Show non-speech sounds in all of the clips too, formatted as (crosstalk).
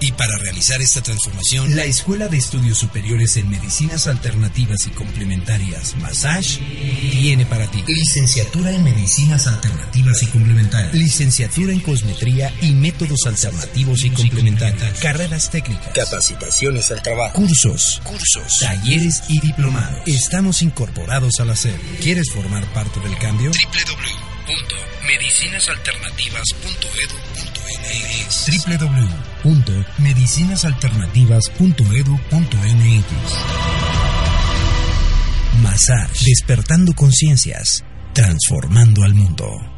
Y para realizar esta transformación, la Escuela de Estudios Superiores en Medicinas Alternativas y Complementarias, Massage, tiene para ti. Licenciatura en Medicinas Alternativas y Complementarias, licenciatura en Cosmetría y Métodos Alternativos y Complementarios, carreras técnicas, capacitaciones al trabajo, cursos, cursos, talleres y diplomados. Estamos incorporados a la SED. ¿Quieres formar parte del cambio? www.medicinasalternativas.edu.mx www.medicinasalternativas.edu.mx Massage, despertando conciencias, transformando al mundo.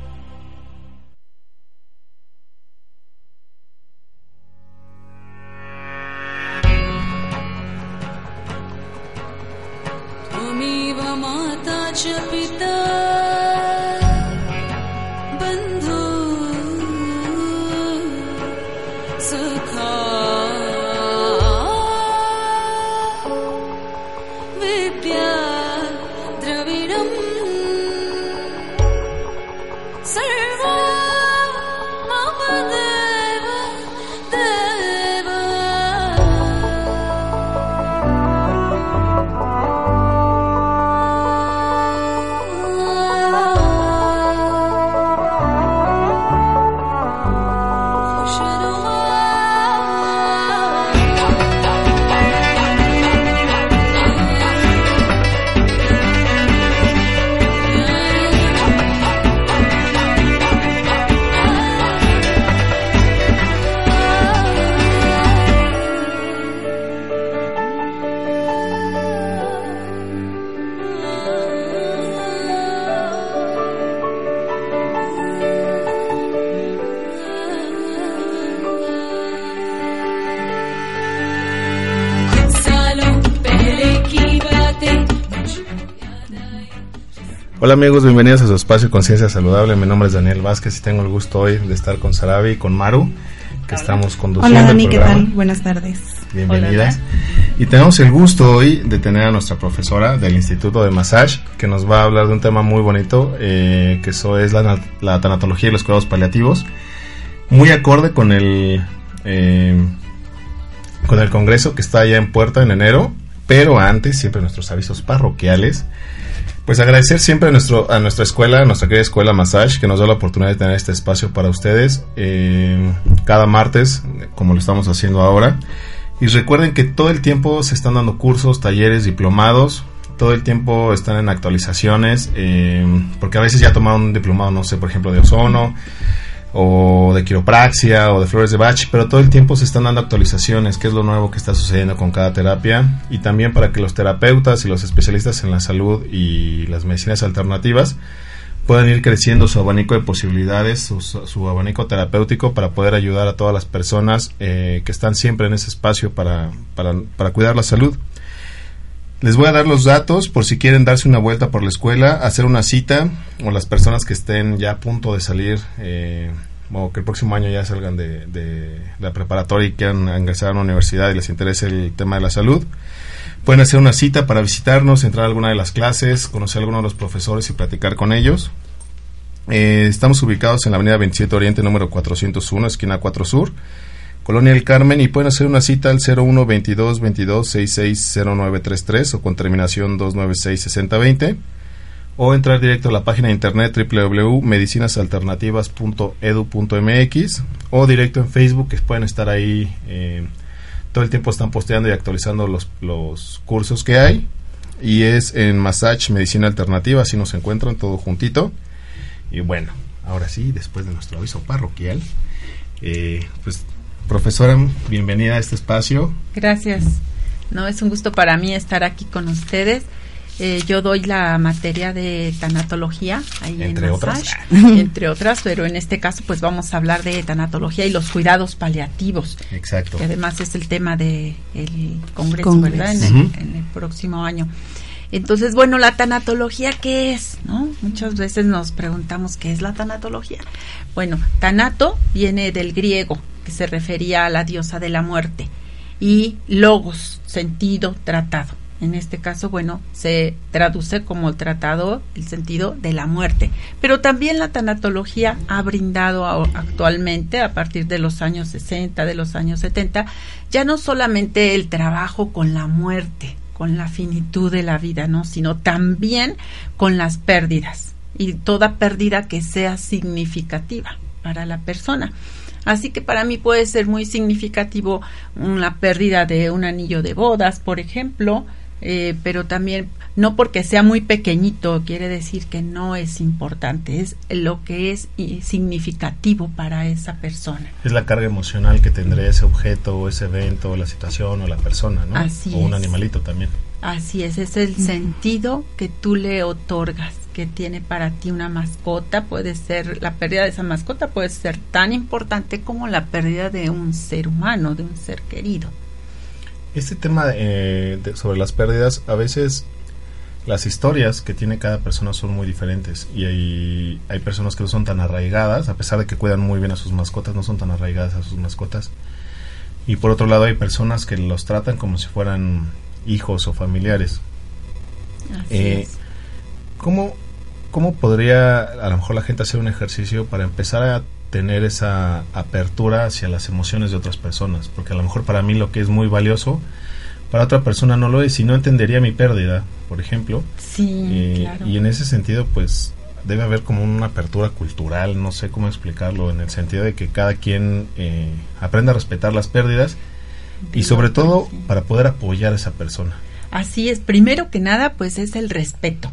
Hola amigos, bienvenidos a su espacio Conciencia Saludable. Mi nombre es Daniel Vázquez y tengo el gusto hoy de estar con Sarabi y con Maru, que estamos conduciendo Hola Dani, el ¿qué tal? Buenas tardes. Bienvenidas. Y tenemos el gusto hoy de tener a nuestra profesora del Instituto de Massage, que nos va a hablar de un tema muy bonito, eh, que eso es la, la tanatología y los cuidados paliativos. Muy acorde con el, eh, con el congreso que está ya en puerta en enero, pero antes siempre nuestros avisos parroquiales. Pues agradecer siempre a, nuestro, a nuestra escuela, a nuestra querida escuela Massage, que nos da la oportunidad de tener este espacio para ustedes eh, cada martes, como lo estamos haciendo ahora. Y recuerden que todo el tiempo se están dando cursos, talleres, diplomados. Todo el tiempo están en actualizaciones. eh, porque a veces ya tomaron un diplomado, no sé, por ejemplo, de ozono. O de quiropraxia o de flores de Bach. Pero todo el tiempo se están dando actualizaciones. qué es lo nuevo que está sucediendo con cada terapia. Y también para que los terapeutas y los especialistas en la salud y las medicinas alternativas puedan ir creciendo su abanico de posibilidades, su, abanico terapéutico para poder ayudar a todas las personas eh, que están siempre en ese espacio para, para cuidar la salud. Les voy a dar los datos por si quieren darse una vuelta por la escuela, hacer una cita o las personas que estén ya a punto de salir eh, o que el próximo año ya salgan de, la preparatoria y quieran ingresar a una universidad y les interese el tema de la salud. Pueden hacer una cita para visitarnos, entrar a alguna de las clases, conocer a alguno de los profesores y platicar con ellos. Eh, estamos ubicados en la avenida 27 Oriente, número 401, esquina 4 Sur, Colonia El Carmen, y pueden hacer una cita al 01 22 22 66 0933 o con terminación 296 6020 o entrar directo a la página de internet www.medicinasalternativas.edu.mx o directo en Facebook, que pueden estar ahí. eh, todo el tiempo están posteando y actualizando los, los cursos que hay. Y es en Massage Medicina Alternativa, así nos encuentran todo juntito. Y bueno, ahora sí, después de nuestro aviso parroquial, eh, pues profesora, bienvenida a este espacio. Gracias. No, es un gusto para mí estar aquí con ustedes. Eh, yo doy la materia de tanatología ahí Entre en otras. Massage, (laughs) entre otras, pero en este caso pues vamos a hablar de tanatología y los cuidados paliativos, Exacto. que además es el tema del congreso, Congreso. ¿verdad? En el, en el próximo año. Entonces, bueno, la tanatología, ¿qué es? ¿No? Muchas veces nos preguntamos qué es la tanatología. Bueno, tanato viene del griego, que se refería a la diosa de la muerte, y logos, sentido, tratado. En este caso, bueno, se traduce como tratado el sentido de la muerte. Pero también la tanatología ha brindado actualmente, a partir de los años 60, de los años 70, ya no solamente el trabajo con la muerte, con la finitud de la vida, ¿no? Sino también con las pérdidas y toda pérdida que sea significativa para la persona. Así que para mí puede ser muy significativo una pérdida de un anillo de bodas, por ejemplo, eh, pero también no porque sea muy pequeñito quiere decir que no es importante, es lo que es significativo para esa persona. Es la carga emocional que tendría ese objeto, o ese evento, o la situación, o la persona, ¿no? Así o un es. animalito también. Así es, es el sentido que tú le otorgas, que tiene para ti una mascota, puede ser, la pérdida de esa mascota puede ser tan importante como la pérdida de un ser humano, de un ser querido. Este tema eh, de- sobre las pérdidas, a veces las historias que tiene cada persona son muy diferentes y hay, hay personas que no son tan arraigadas, a pesar de que cuidan muy bien a sus mascotas, no son tan arraigadas a sus mascotas. Y por otro lado hay personas que los tratan como si fueran hijos o familiares. Así Eh, es. ¿Cómo, ¿Cómo podría a lo mejor la gente hacer un ejercicio para empezar a tener esa apertura hacia las emociones de otras personas? Porque a lo mejor para mí lo que es muy valioso, para otra persona no lo es y no entendería mi pérdida, por ejemplo. Sí, Eh, claro. Y en ese sentido, pues debe haber como una apertura cultural, no sé cómo explicarlo, en el sentido de que cada quien eh, aprenda a respetar las pérdidas y sobre todo para poder apoyar a esa persona. Así es, primero que nada, pues es el respeto.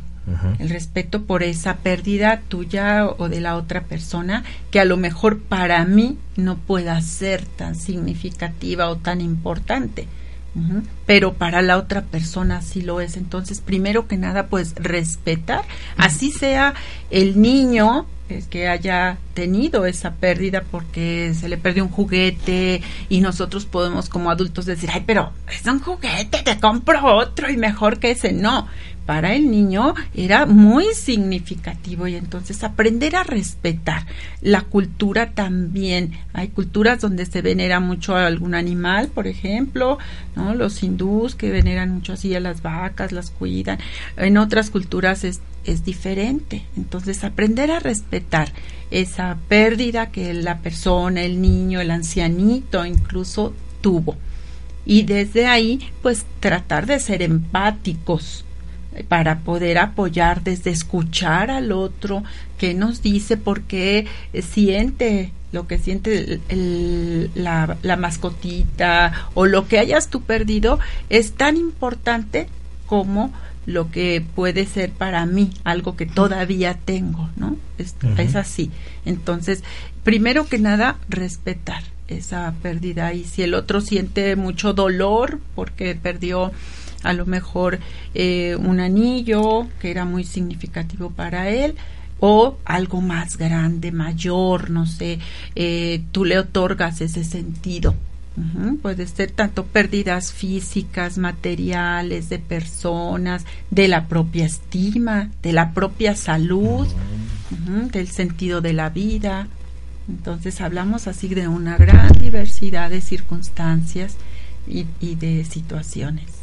El respeto por esa pérdida tuya o de la otra persona que a lo mejor para mí no pueda ser tan significativa o tan importante. Pero para la otra persona sí lo es. Entonces, primero que nada, pues respetar, así sea el niño eh, que haya tenido esa pérdida porque se le perdió un juguete y nosotros podemos como adultos decir, ay, pero es un juguete, te compro otro y mejor que ese. No, para el niño era muy significativo y entonces aprender a respetar la cultura también. Hay culturas donde se venera mucho a algún animal, por ejemplo, ¿no? Los hindús que veneran mucho así a las vacas, las cuidan. En otras culturas es, es diferente. Entonces aprender a respetar esa pérdida que la persona, el niño, el ancianito incluso tuvo. Y desde ahí, pues tratar de ser empáticos para poder apoyar desde escuchar al otro que nos dice por qué siente lo que siente el- el- la, la mascotita o lo que hayas tú perdido es tan importante como lo que puede ser para mí algo que todavía tengo, ¿no? Es, es así. Entonces, primero que nada, respetar esa pérdida y si el otro siente mucho dolor porque perdió a lo mejor eh, un anillo que era muy significativo para él o algo más grande, mayor, no sé, eh, tú le otorgas ese sentido. Puede ser tanto pérdidas físicas, materiales, de personas, de la propia estima, de la propia salud, del sentido de la vida. Entonces hablamos así de una gran diversidad de circunstancias y de situaciones.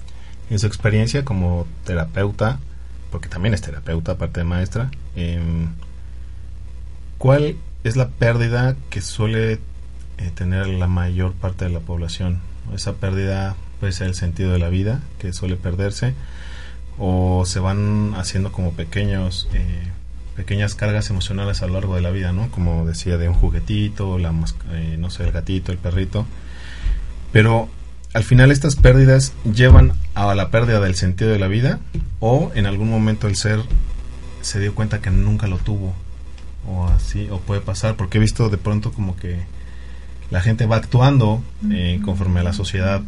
En su experiencia como terapeuta, porque también es terapeuta, aparte de maestra, em, ¿cuál es la pérdida que suele eh, tener la mayor parte de la población? Esa pérdida puede ser el sentido de la vida, que suele perderse, o se van haciendo como pequeños, eh, pequeñas cargas emocionales a lo largo de la vida, ¿no? Como decía, de un juguetito, la, eh, no sé, el gatito, el perrito. Pero al final estas pérdidas llevan a la pérdida del sentido de la vida o en algún momento el ser se dio cuenta que nunca lo tuvo o así o puede pasar porque he visto de pronto como que la gente va actuando eh, conforme a la sociedad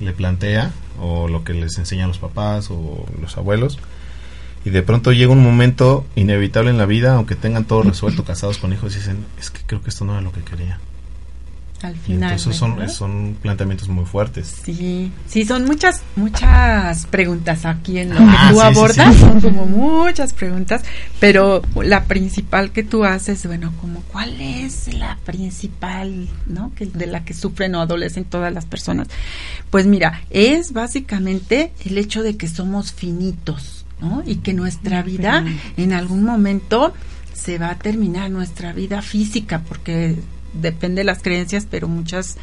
le plantea o lo que les enseñan los papás o los abuelos y de pronto llega un momento inevitable en la vida aunque tengan todo resuelto casados con hijos y dicen es que creo que esto no era lo que quería Al final. entonces son, son planteamientos muy fuertes Sí, sí, son muchas, muchas preguntas aquí en lo Ah, que tú sí, sí, abordas, sí. son como muchas preguntas, pero la principal que tú haces, bueno, como cuál es la principal, ¿no? Que de la que sufren o adolecen todas las personas. Pues mira, es básicamente el hecho de que somos finitos, ¿no? Y que nuestra vida en algún momento se va a terminar nuestra vida física porque depende de las creencias, pero muchas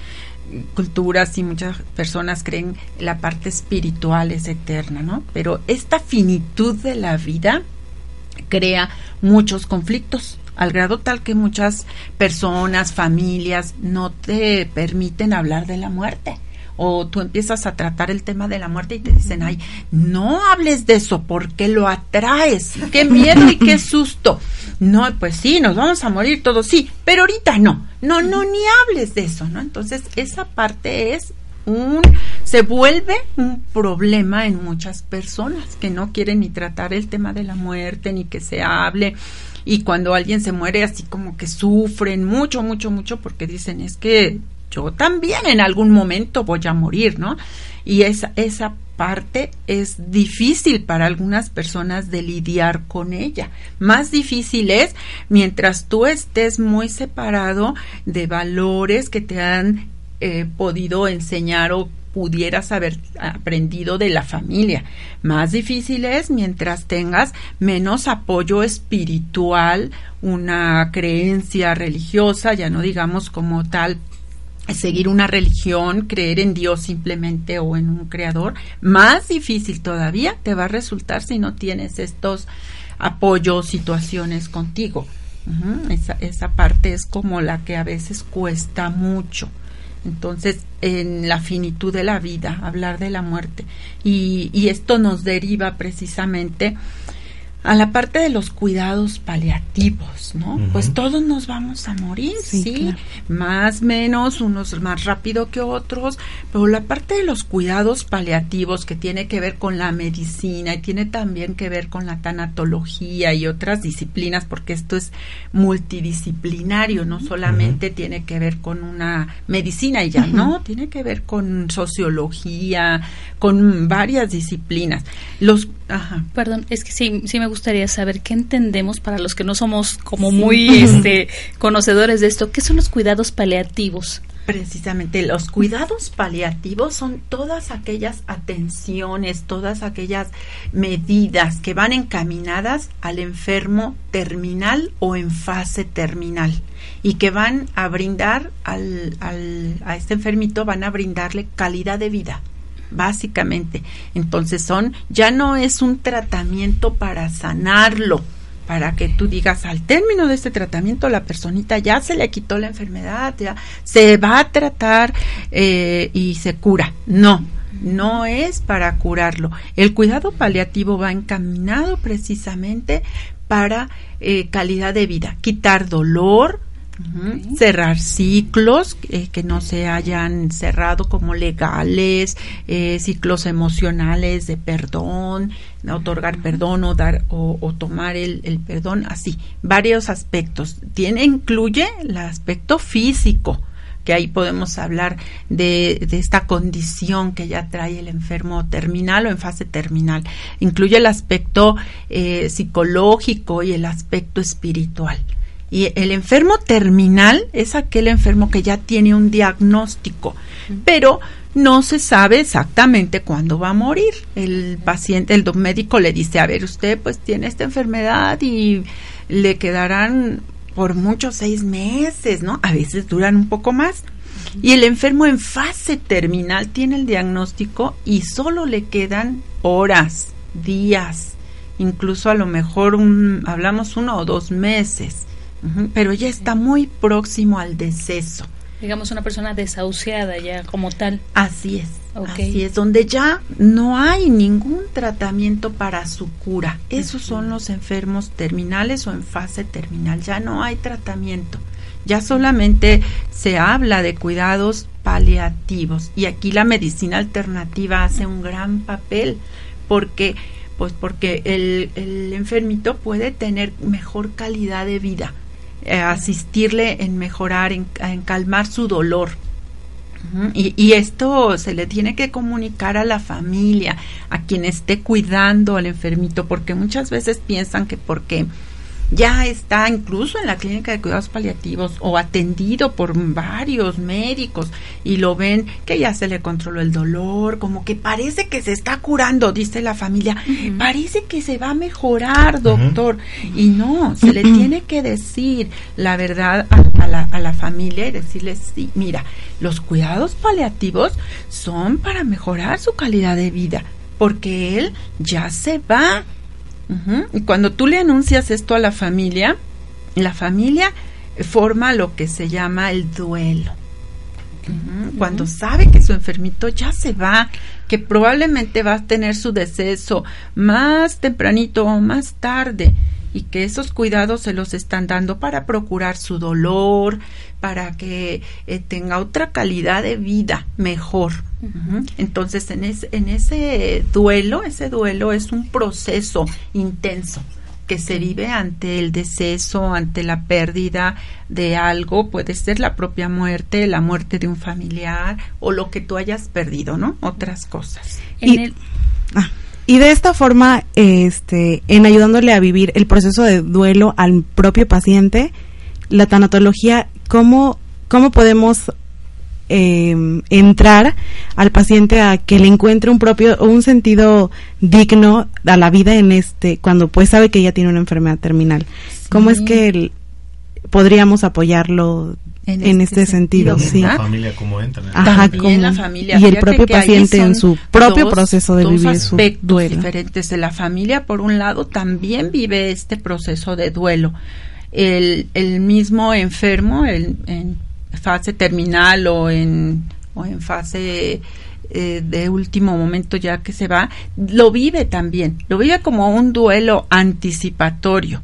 culturas y muchas personas creen la parte espiritual es eterna, ¿no? Pero esta finitud de la vida crea muchos conflictos al grado tal que muchas personas, familias no te permiten hablar de la muerte. O tú empiezas a tratar el tema de la muerte y te dicen, ay, no hables de eso porque lo atraes. Qué miedo y qué susto. No, pues sí, nos vamos a morir todos, sí, pero ahorita no. No, no, ni hables de eso, ¿no? Entonces, esa parte es un se vuelve un problema en muchas personas que no quieren ni tratar el tema de la muerte ni que se hable y cuando alguien se muere así como que sufren mucho mucho mucho porque dicen es que yo también en algún momento voy a morir, ¿no? Y esa esa parte es difícil para algunas personas de lidiar con ella. Más difícil es mientras tú estés muy separado de valores que te han eh, podido enseñar o pudieras haber aprendido de la familia. Más difícil es mientras tengas menos apoyo espiritual, una creencia religiosa, ya no digamos como tal seguir una religión, creer en Dios simplemente o en un creador, más difícil todavía te va a resultar si no tienes estos apoyos, situaciones contigo. Esa, esa parte es como la que a veces cuesta mucho. Entonces, en la finitud de la vida, hablar de la muerte. Y, y esto nos deriva precisamente a la parte de los cuidados paliativos, ¿no? Pues todos nos vamos a morir, sí, Sí, claro. más menos, unos más rápido que otros, pero la parte de los cuidados paliativos que tiene que ver con la medicina y tiene también que ver con la tanatología y otras disciplinas, porque esto es multidisciplinario, no solamente tiene que ver con una medicina y ya, no, tiene que ver con sociología, con varias disciplinas. Los, ajá. Perdón, es que sí, sí me gustaría saber qué entendemos para los que no somos como muy (laughs) este, conocedores de esto. ¿Qué son los cuidados paliativos? Precisamente los cuidados paliativos son todas aquellas atenciones, todas aquellas medidas que van encaminadas al enfermo terminal o en fase terminal y que van a brindar al, al- a este enfermito, van a brindarle calidad de vida básicamente. Entonces son, ya no es un tratamiento para sanarlo, para que tú digas al término de este tratamiento la personita ya se le quitó la enfermedad, ya se va a tratar eh, y se cura. No, no es para curarlo. El cuidado paliativo va encaminado precisamente para eh, calidad de vida, quitar dolor, Cerrar ciclos eh, que no se hayan cerrado como legales, eh, ciclos emocionales de perdón, otorgar perdón o dar o, o tomar el, el perdón, así, varios aspectos. Tiene, incluye el aspecto físico, que ahí podemos hablar de, de esta condición que ya trae el enfermo terminal o en fase terminal. Incluye el aspecto eh, psicológico y el aspecto espiritual. Y el enfermo terminal es aquel enfermo que ya tiene un diagnóstico, pero no se sabe exactamente cuándo va a morir. El paciente, el médico le dice, a ver, usted pues tiene esta enfermedad y le quedarán por muchos seis meses, ¿no? A veces duran un poco más. Y el enfermo en fase terminal tiene el diagnóstico y solo le quedan horas, días, incluso a lo mejor un, hablamos uno o dos meses, Pero ya está muy próximo al deceso. Digamos una persona desahuciada ya como tal. Así es. Así es, donde ya no hay ningún tratamiento para su cura. Esos son los enfermos terminales o en fase terminal. Ya no hay tratamiento. Ya solamente se habla de cuidados paliativos. Y aquí la medicina alternativa hace un gran papel porque pues porque el, el enfermito puede tener mejor calidad de vida, eh, asistirle en mejorar, en, en calmar su dolor. Y, y esto se le tiene que comunicar a la familia, a quien esté cuidando al enfermito, porque muchas veces piensan que porque ya está incluso en la clínica de cuidados paliativos o atendido por varios médicos y lo ven que ya se le controló el dolor, como que parece que se está curando, dice la familia, parece que se va a mejorar, doctor. Y no, se le tiene que decir la verdad a, a la, a la familia y decirle, sí, mira, los cuidados paliativos son para mejorar su calidad de vida, porque él ya se va. Y cuando tú le anuncias esto a la familia, la familia forma lo que se llama el duelo. Cuando sabe que su enfermito ya se va, que probablemente va a tener su deceso más tempranito o más tarde y que esos cuidados se los están dando para procurar su dolor, para que eh, tenga otra calidad de vida mejor. Entonces, en, ese en ese duelo, ese duelo es un proceso intenso que se vive ante el deceso, ante la pérdida de algo, puede ser la propia muerte, la muerte de un familiar o lo que tú hayas perdido, ¿no? Otras cosas. En Y- el- Ah, y de esta forma, este, en ayudándole a vivir el proceso de duelo al propio paciente, la tanatología, ¿cómo, cómo podemos eh, entrar al paciente a que le encuentre un propio, un sentido digno a la vida en este, cuando pues sabe que ya tiene una enfermedad terminal? ¿Cómo es que el- podríamos apoyarlo En en, este este, sentido? sentido, sí? La familia cómo entra. ¿no? Ajá, También como- la familia. y el propio paciente en su propio dos- proceso de dos vivir su aspectos duelo. diferentes. La familia, por un lado, también vive este proceso de duelo. El, el mismo enfermo, el, en fase terminal o en, o en fase eh, de último momento ya que se va, lo vive también. Lo vive como un duelo anticipatorio.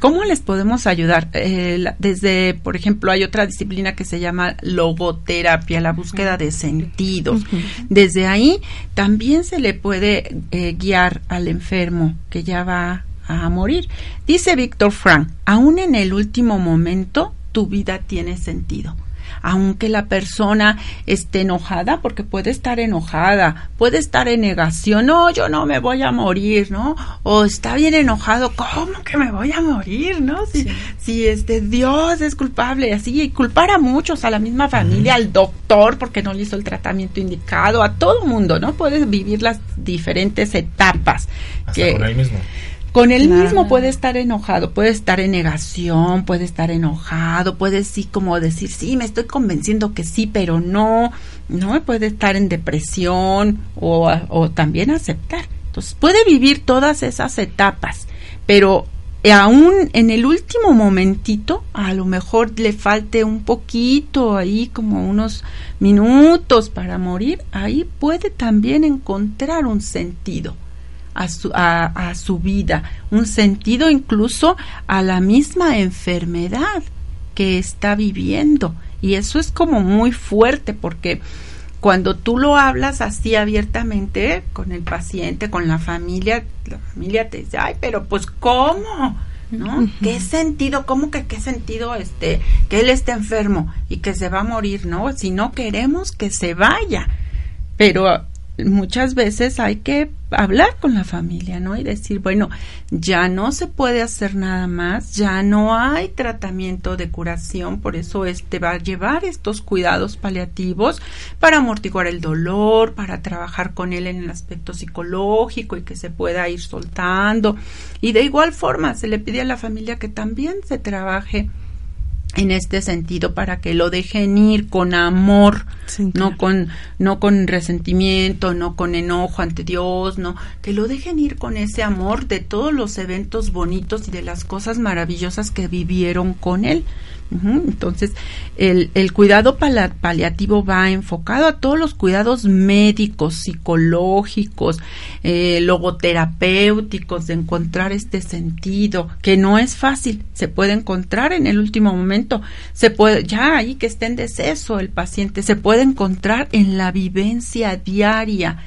¿Cómo les podemos ayudar? Eh, desde, por ejemplo, hay otra disciplina que se llama logoterapia, la búsqueda de sentidos. Desde ahí también se le puede eh, guiar al enfermo que ya va a morir. Dice Víctor Frank, aún en el último momento tu vida tiene sentido aunque la persona esté enojada, porque puede estar enojada, puede estar en negación, no, yo no me voy a morir, ¿no? O está bien enojado, ¿cómo que me voy a morir, no? Si, si este Dios es culpable, así, y culpar a muchos, a la misma familia, al doctor, porque no le hizo el tratamiento indicado, a todo mundo, ¿no? Puedes vivir las diferentes etapas. Hasta que- con él mismo. Con él Claro. mismo puede estar enojado, puede estar en negación, puede estar enojado, puede sí como decir, sí, me estoy convenciendo que sí, pero no, no, puede estar en depresión o, o también aceptar. Entonces puede vivir todas esas etapas, pero aún en el último momentito, a lo mejor le falte un poquito ahí, como unos minutos para morir, ahí puede también encontrar un sentido a su, a, a su vida, un sentido incluso a la misma enfermedad que está viviendo. Y eso es como muy fuerte porque cuando tú lo hablas así abiertamente con el paciente, con la familia, la familia te dice, ay, pero pues ¿cómo? ¿No? ¿Qué sentido? ¿Cómo que qué sentido este que él esté enfermo y que se va a morir, no? Si no queremos que se vaya. Pero muchas veces hay que hablar con la familia, ¿no? Y decir, bueno, ya no se puede hacer nada más, ya no hay tratamiento de curación, por eso este va a llevar estos cuidados paliativos para amortiguar el dolor, para trabajar con él en el aspecto psicológico y que se pueda ir soltando. Y de igual forma se le pide a la familia que también se trabaje en este sentido para que lo dejen ir con amor, no con no con resentimiento, no con enojo ante Dios, no, que lo dejen ir con ese amor de todos los eventos bonitos y de las cosas maravillosas que vivieron con él. Entonces, el, el cuidado paliativo va enfocado a todos los cuidados médicos, psicológicos, eh, logoterapéuticos, de encontrar este sentido, que no es fácil, se puede encontrar en el último momento, se puede, ya ahí que esté en deceso el paciente, se puede encontrar en la vivencia diaria,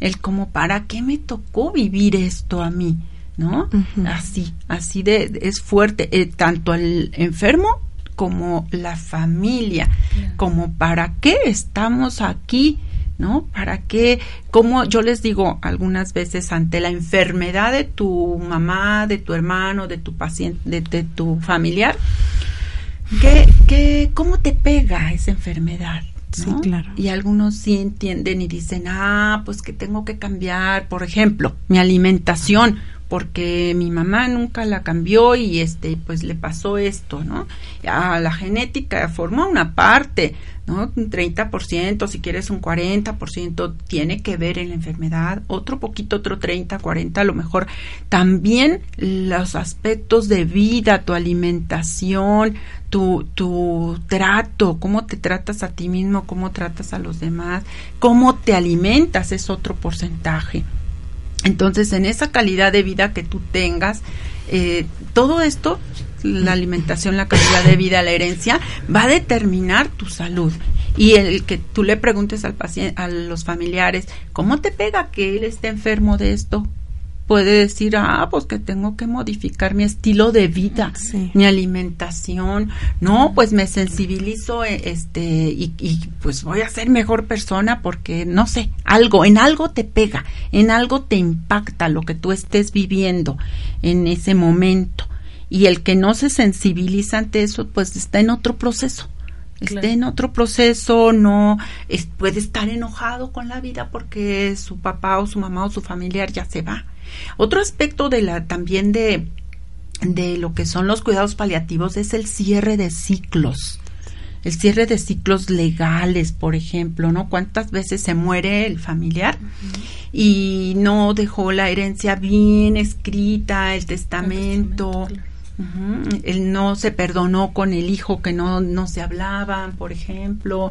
el como, ¿para qué me tocó vivir esto a mí? ¿No? Así, así de, de- es fuerte, eh, tanto el enfermo como la familia, como para qué estamos aquí, ¿no? ¿Para qué? Como yo les digo algunas veces ante la enfermedad de tu mamá, de tu hermano, de tu paciente, de, de tu familiar, ¿qué, qué, ¿cómo te pega esa enfermedad? Sí, claro. Y algunos sí entienden y dicen, ah, pues que tengo que cambiar, por ejemplo, mi alimentación, porque mi mamá nunca la cambió y este, pues le pasó esto, ¿no? A la genética forma una parte, ¿no? Un 30%, si quieres un 40%, tiene que ver en la enfermedad, otro poquito, otro 30, 40, a lo mejor. También los aspectos de vida, tu alimentación, tu, tu trato, cómo te tratas a ti mismo, cómo tratas a los demás, cómo te alimentas es otro porcentaje. Entonces, en esa calidad de vida que tú tengas, eh, todo esto, la alimentación, la calidad de vida, la herencia, va a determinar tu salud. Y el que tú le preguntes al paciente, a los familiares, ¿cómo te pega que él esté enfermo de esto? Puede decir, ah, pues que tengo que modificar mi estilo de vida, Sí. mi alimentación. No, pues me sensibilizo, eh, este, y, y pues voy a ser mejor persona porque, no sé, algo, en algo te pega, en algo te impacta lo que tú estés viviendo en ese momento. Y el que no se sensibiliza ante eso, pues está en otro proceso. Está Claro. en otro proceso, no es- puede estar enojado con la vida porque su papá o su mamá o su familiar ya se va. Otro aspecto de la también de de lo que son los cuidados paliativos es el cierre de ciclos. El cierre de ciclos legales, por ejemplo, ¿no? ¿Cuántas veces se muere el familiar y no dejó la herencia bien escrita, el testamento? Ujú, Él no se perdonó con el hijo que no, no se hablaban, por ejemplo,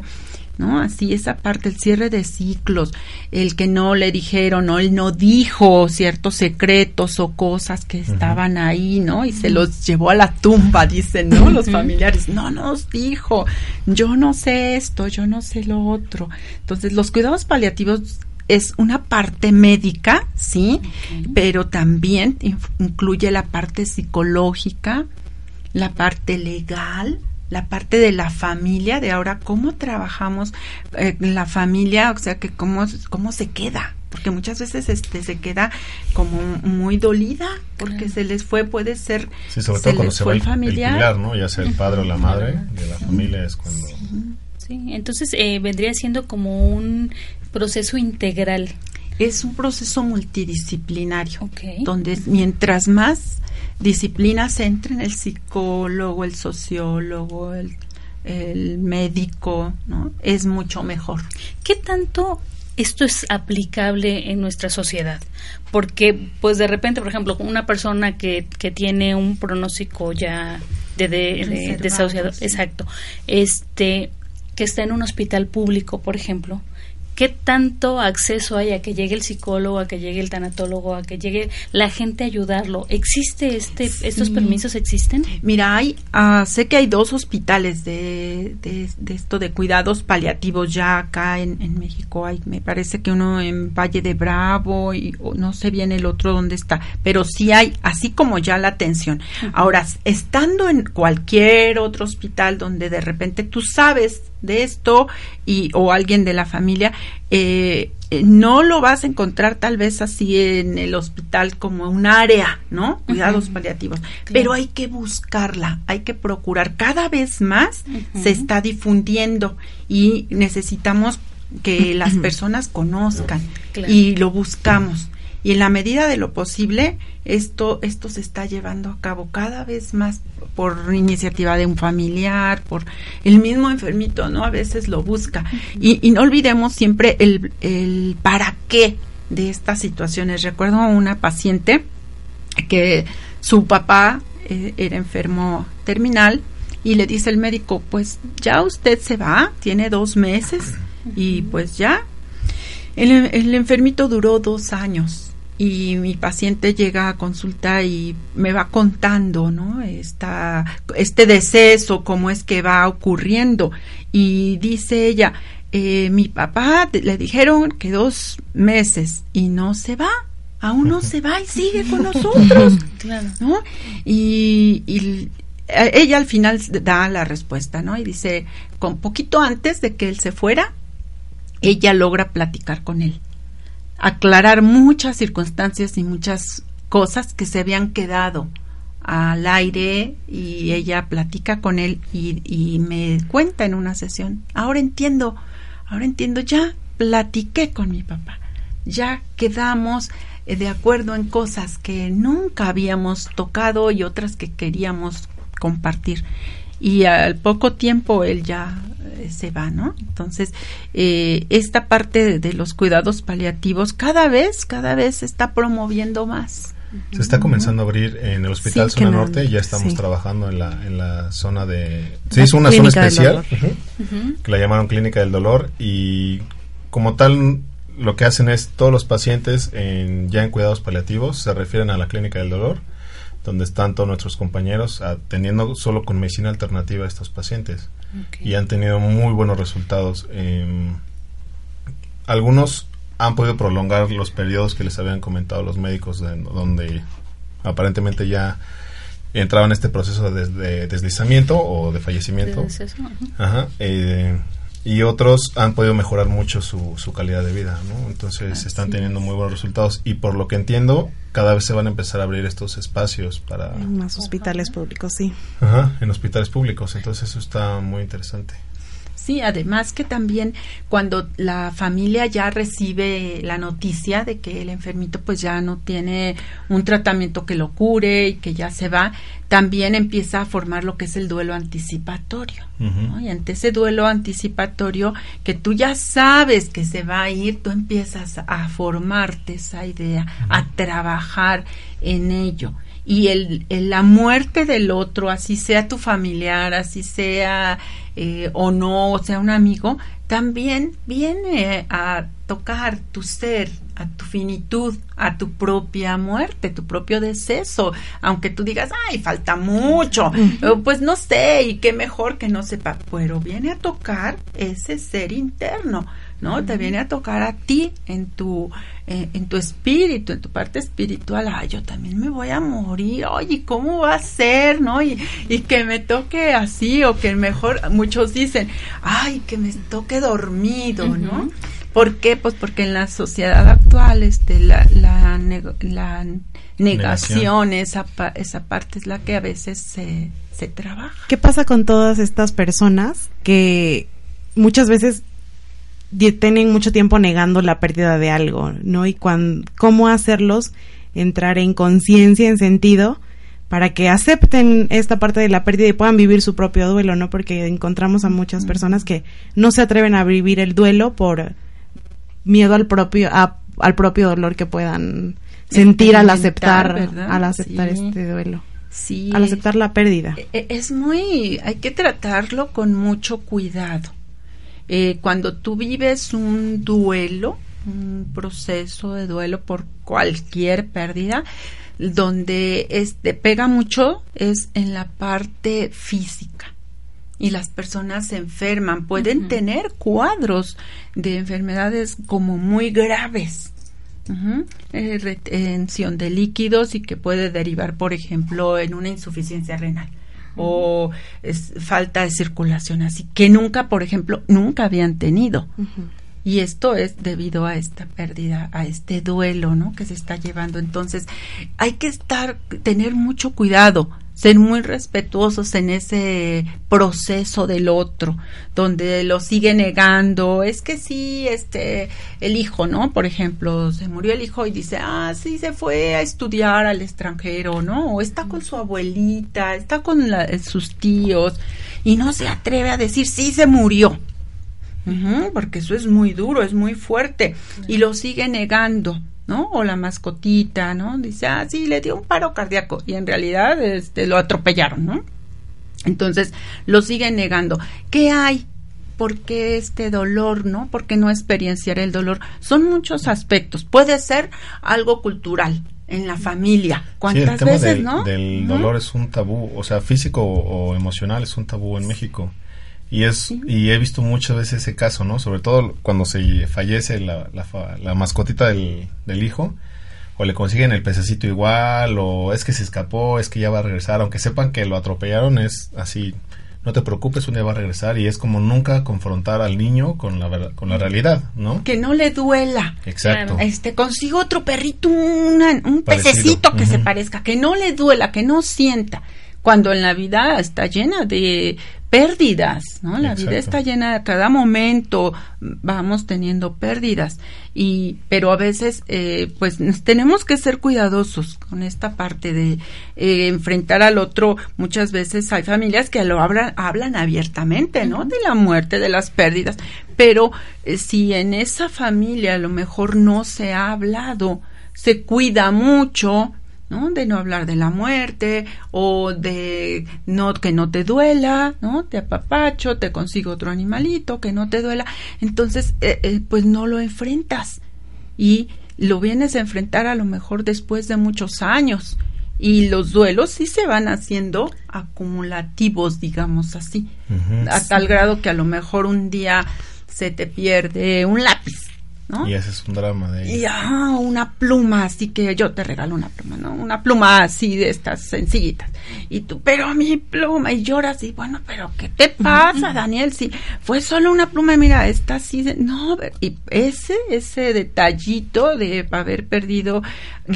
¿no? Así esa parte, el cierre de ciclos, el que no le dijeron, o él no dijo ciertos secretos o cosas que estaban ahí, ¿no? Y se los llevó a la tumba, dicen, ¿no? Los familiares, no nos dijo, yo no sé esto, yo no sé lo otro. Entonces, los cuidados paliativos es una parte médica, sí, pero también incluye la parte psicológica, la parte legal, la parte de la familia, de ahora cómo trabajamos eh, la familia, o sea, que cómo, cómo se queda, porque muchas veces este se queda como muy dolida, porque se les fue, puede ser, Sí, sobre se todo cuando les se fue va el el, el familiar. pilar, ¿no? Ya sea el padre o la madre de la familia es cuando... Sí, entonces eh, vendría siendo como un proceso integral. Es un proceso multidisciplinario, donde mientras más disciplinas entren, el psicólogo, el sociólogo, el, el médico, ¿no? Es mucho mejor. ¿Qué tanto esto es aplicable en nuestra sociedad? Porque, pues de repente, por ejemplo, una persona que, que tiene un pronóstico ya de, desahuciado, sí. exacto, este, que está en un hospital público, por ejemplo, ¿qué tanto acceso hay a que llegue el psicólogo, a que llegue el tanatólogo, a que llegue la gente a ayudarlo? ¿Existe este, estos permisos existen? Mira, hay, ah, sé que hay dos hospitales de, de, de esto de cuidados paliativos ya acá en, en México. Hay, me parece que uno en Valle de Bravo y no sé bien el otro dónde está, pero sí hay, así como ya la atención. Ahora, estando en cualquier otro hospital donde de repente tú sabes de esto y o alguien de la familia, eh, no lo vas a encontrar tal vez así en el hospital como un área, ¿no? Cuidados paliativos. Pero hay que buscarla, hay que procurar. Cada vez más se está difundiendo y necesitamos que las (clears throat) personas conozcan Claro. y lo buscamos. Y en la medida de lo posible, esto, esto se está llevando a cabo cada vez más por iniciativa de un familiar, por el mismo enfermito, ¿no? A veces lo busca. Y, y no olvidemos siempre el, el para qué de estas situaciones. Recuerdo a una paciente que su papá eh, era enfermo terminal y le dice el médico, pues ya usted se va, tiene dos meses y pues ya. El, el enfermito duró dos años y mi paciente llega a consulta y me va contando, ¿no? Esta, este deceso, cómo es que va ocurriendo. Y dice ella, eh, mi papá le dijeron que dos meses y no se va, aún no se va y sigue con (laughs) nosotros. Claro. ¿no? Y, y ella al final da la respuesta, ¿no? Y dice, con poquito antes de que él se fuera, ella logra platicar con él, aclarar muchas circunstancias y muchas cosas que se habían quedado al aire y ella platica con él y, y me cuenta en una sesión, ahora entiendo, ahora entiendo, ya platiqué con mi papá, ya quedamos eh, de acuerdo en cosas que nunca habíamos tocado y otras que queríamos compartir. Y al poco tiempo él ya se va, ¿no? Entonces, eh, esta parte de, de los cuidados paliativos cada vez, cada vez se está promoviendo más. Se está comenzando a abrir en el Hospital Sí, Zona no- Norte, ya estamos sí. trabajando en la, en la zona de... Se La hizo una zona especial, que la llamaron Clínica del Dolor, y como tal lo que hacen es todos los pacientes en, ya en cuidados paliativos se refieren a la Clínica del Dolor, donde están todos nuestros compañeros atendiendo solo con medicina alternativa a estos pacientes. Y han tenido muy buenos resultados. Em, algunos han podido prolongar los periodos que les habían comentado los médicos, de- donde aparentemente ya entraba en este proceso de, de deslizamiento o de fallecimiento. De. Ajá, eh, y otros han podido mejorar mucho su, su calidad de vida, ¿no? Entonces están teniendo muy buenos resultados y por lo que entiendo, cada vez se van a empezar a abrir estos espacios para... En más hospitales públicos, sí. Ajá, en hospitales públicos, entonces eso está muy interesante. Sí, además que también cuando la familia ya recibe la noticia de que el enfermito pues ya no tiene un tratamiento que lo cure y que ya se va, también empieza a formar lo que es el duelo anticipatorio. ¿no? Y ante ese duelo anticipatorio que tú ya sabes que se va a ir, tú empiezas a formarte esa idea, a trabajar en ello. Y el, el- la muerte del otro, así sea tu familiar, así sea eh, o no, o sea un amigo, también viene a tocar tu ser, a tu finitud, a tu propia muerte, tu propio deceso, aunque tú digas, ay, falta mucho, pues no sé, y qué mejor que no sepa, pero viene a tocar ese ser interno, ¿no? Te viene a tocar a ti en tu, eh, en tu espíritu, en tu parte espiritual, ay, yo también me voy a morir, oye, ¿cómo va a ser, no? Y, y que me toque así, o que mejor, muchos dicen, ay, que me toque dormido, ¿no? ¿Por qué? Pues porque en la sociedad actual este, la, la, la negación, Esa, pa- esa parte es la que a veces se, se trabaja. ¿Qué pasa con todas estas personas que muchas veces tienen mucho tiempo negando la pérdida de algo, ¿no? Y cuan- cómo hacerlos entrar en conciencia, en sentido, para que acepten esta parte de la pérdida y puedan vivir su propio duelo, ¿no? Porque encontramos a muchas personas que no se atreven a vivir el duelo por miedo al propio a- al propio dolor que puedan sentir al aceptar ¿verdad? al aceptar Sí. este duelo. Sí. Al aceptar la pérdida. E- Es muy, hay que tratarlo con mucho cuidado. Eh, cuando tú vives un duelo, un proceso de duelo por cualquier pérdida, donde este pega mucho es en la parte física. Y las personas se enferman, pueden tener cuadros de enfermedades como muy graves. Eh, retención de líquidos y que puede derivar, por ejemplo, en una insuficiencia renal o es falta de circulación, así que nunca, por ejemplo, nunca habían tenido. Y esto es debido a esta pérdida, a este duelo, ¿no? Que se está llevando. Entonces, hay que estar, tener mucho cuidado, ser muy respetuosos en ese proceso del otro, donde lo sigue negando. Es que sí, este, el hijo, ¿no? Por ejemplo, se murió el hijo y dice, ah, sí, se fue a estudiar al extranjero, ¿no? O está con su abuelita, está con la- sus tíos, y no se atreve a decir, sí, se murió. Porque eso es muy duro, es muy fuerte y lo sigue negando, ¿no? O la mascotita, ¿no? Dice, ah, sí, le dio un paro cardíaco y en realidad este, lo atropellaron, ¿no? Entonces lo sigue negando. ¿Qué hay? ¿Por qué este dolor, no? ¿Por qué no experienciar el dolor? Son muchos aspectos. Puede ser algo cultural en la familia. Sí, el ¿Cuántas tema veces, del, no? del dolor es un tabú, o sea, físico o emocional es un tabú en México. Y es y he visto muchas veces ese caso, ¿no? Sobre todo cuando se fallece la, la, la mascotita del, del hijo, o le consiguen el pececito igual, o es que se escapó, es que ya va a regresar, aunque sepan que lo atropellaron, es así, no te preocupes, un día va a regresar, y es como nunca confrontar al niño con la, con la realidad, ¿no? Que no le duela. Exacto. Este, consigo otro perrito, una- un Parecido. pececito que se parezca, que no le duela, que no sienta. Cuando en la vida está llena de pérdidas, ¿no? La vida está llena de cada momento vamos teniendo pérdidas. Y pero a veces eh, pues nos tenemos que ser cuidadosos con esta parte de eh, enfrentar al otro. Muchas veces hay familias que lo hablan hablan abiertamente no de la muerte de las pérdidas. Pero eh, si en esa familia a lo mejor no se ha hablado se cuida mucho ¿no? De no hablar de la muerte o de no que no te duela, ¿no? Te apapacho, te consigo otro animalito que no te duela. Entonces, eh, eh, pues no lo enfrentas y lo vienes a enfrentar a lo mejor después de muchos años. Y los duelos sí se van haciendo acumulativos, digamos así, a tal grado que a lo mejor un día se te pierde un lápiz, ¿no? Y ese es un drama de Y ah, una pluma, así que yo te regalo una pluma, ¿no? Una pluma así de estas sencillitas. Y tú, pero mi pluma, y lloras, y bueno, pero ¿qué te pasa, Daniel? Si fue solo una pluma, mira, esta así de, no, y ese, ese detallito de haber perdido,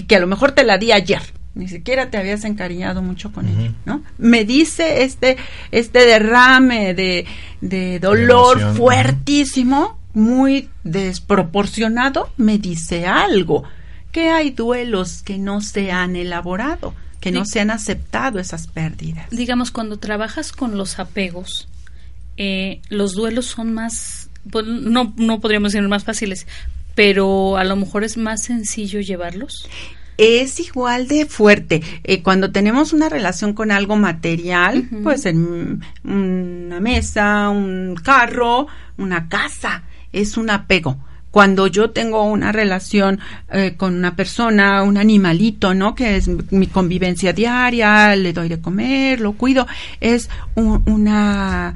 que a lo mejor te la di ayer. Ni siquiera te habías encariñado mucho con ella, ¿no? Me dice este, este derrame de, de dolor emoción, fuertísimo, muy desproporcionado, me dice algo. Que hay duelos que no se han elaborado, que no se han aceptado esas pérdidas. digamos, cuando trabajas con los apegos, eh, los duelos son más, pues, no, no podríamos decir más fáciles, pero a lo mejor es más sencillo llevarlos. es igual de fuerte. Eh, cuando tenemos una relación con algo material, Ujú. pues en una mesa, un carro, una casa, es un apego. Cuando yo tengo una relación eh, con una persona, un animalito, ¿no? Que es mi convivencia diaria, le doy de comer, lo cuido, es un- una